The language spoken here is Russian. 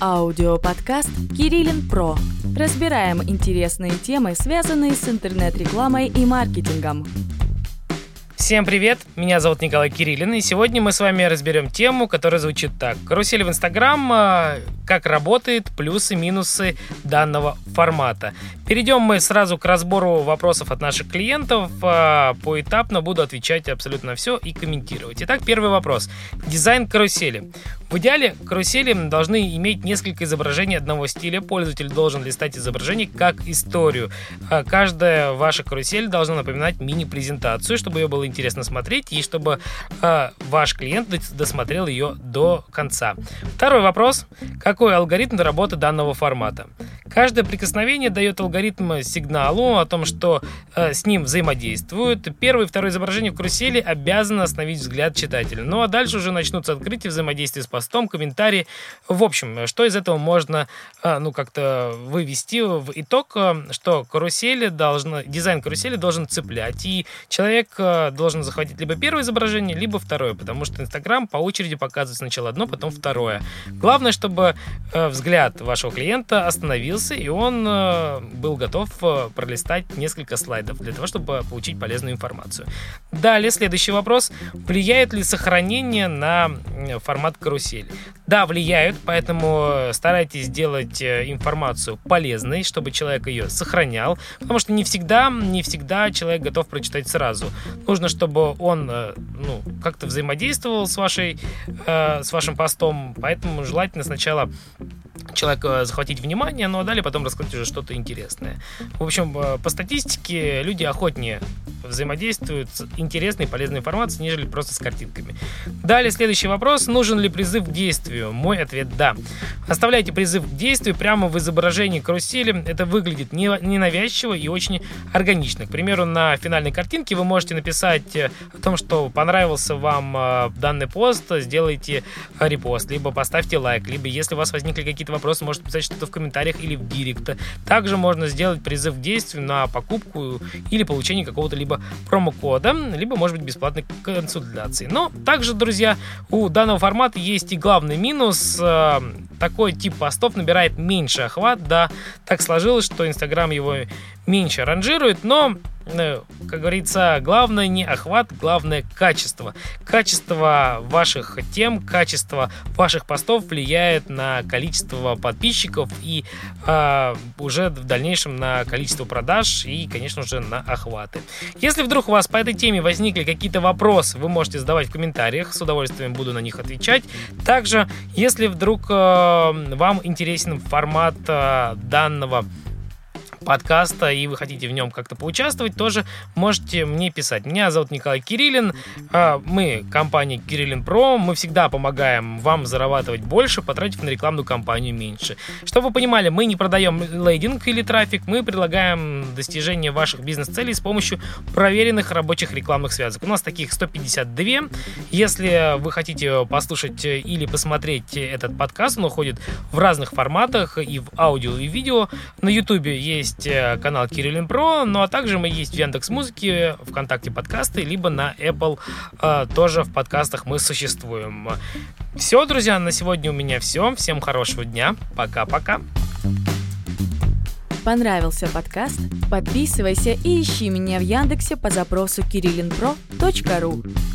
Аудиоподкаст «Кириллин Про». Разбираем интересные темы, связанные с интернет-рекламой и маркетингом. Всем привет, меня зовут Николай Кириллин, и сегодня мы с вами разберем тему, которая звучит так. Карусель в Инстаграм, а, как работает, плюсы-минусы данного формата. Перейдем мы сразу к разбору вопросов от наших клиентов. А, поэтапно буду отвечать абсолютно все и комментировать. Итак, первый вопрос. Дизайн карусели. В идеале карусели должны иметь несколько изображений одного стиля. Пользователь должен листать изображение как историю. А, каждая ваша карусель должна напоминать мини-презентацию, чтобы ее было интересно смотреть и чтобы а, ваш клиент досмотрел ее до конца. Второй вопрос. Какой алгоритм работы данного формата? Каждое прикосновение дает алгоритм сигналу о том, что э, с ним взаимодействуют. Первое и второе изображение в карусели обязаны остановить взгляд читателя. Ну а дальше уже начнутся открытия взаимодействия с постом, комментарии. В общем, что из этого можно э, ну как-то вывести в итог, э, что карусели должна, дизайн карусели должен цеплять, и человек э, должен захватить либо первое изображение, либо второе, потому что Инстаграм по очереди показывает сначала одно, потом второе. Главное, чтобы э, взгляд вашего клиента остановился появился, и он э, был готов э, пролистать несколько слайдов для того, чтобы получить полезную информацию. Далее, следующий вопрос. Влияет ли сохранение на формат карусели? Да, влияют, поэтому старайтесь сделать э, информацию полезной, чтобы человек ее сохранял, потому что не всегда, не всегда человек готов прочитать сразу. Нужно, чтобы он ну, как-то взаимодействовал с, вашей, с вашим постом, поэтому желательно сначала человека захватить внимание, но далее потом рассказать уже что-то интересное. В общем, э, по статистике люди охотнее взаимодействуют с интересной и полезной информацией, нежели просто с картинками. Далее следующий вопрос. Нужен ли призыв к действию? Мой ответ – да. Оставляйте призыв к действию прямо в изображении карусели. Это выглядит ненавязчиво и очень органично. К примеру, на финальной картинке вы можете написать э, о том, что понравился вам э, данный пост, сделайте репост, либо поставьте лайк, либо если у вас возникли какие-то вопросы, можете писать что-то в комментариях или в директ. Также можно сделать призыв к действию на покупку или получение какого-то либо промокода, либо, может быть, бесплатной консультации. Но также, друзья, у данного формата есть и главный минус. Э, такой тип постов набирает меньше охват, да, так сложилось, что Инстаграм его меньше ранжирует, но Э, как говорится, главное не охват, главное качество. Качество ваших тем, качество ваших постов влияет на количество подписчиков и э, уже в дальнейшем на количество продаж и, конечно же, на охваты. Если вдруг у вас по этой теме возникли какие-то вопросы, вы можете задавать в комментариях, с удовольствием буду на них отвечать. Также, если вдруг э, вам интересен формат э, данного подкаста и вы хотите в нем как-то поучаствовать, тоже можете мне писать. Меня зовут Николай Кириллин, а, мы компания Кириллин Про, мы всегда помогаем вам зарабатывать больше, потратив на рекламную кампанию меньше. Чтобы вы понимали, мы не продаем лейдинг или трафик, мы предлагаем достижение ваших бизнес-целей с помощью проверенных рабочих рекламных связок. У нас таких 152. Если вы хотите послушать или посмотреть этот подкаст, он уходит в разных форматах, и в аудио, и в видео. На YouTube есть есть э, канал Кириллин Про, ну а также мы есть в Яндекс Музыке, ВКонтакте подкасты, либо на Apple э, тоже в подкастах мы существуем. Все, друзья, на сегодня у меня все. Всем хорошего дня. Пока-пока. Понравился подкаст? Подписывайся и ищи меня в Яндексе по запросу kirillinpro.ru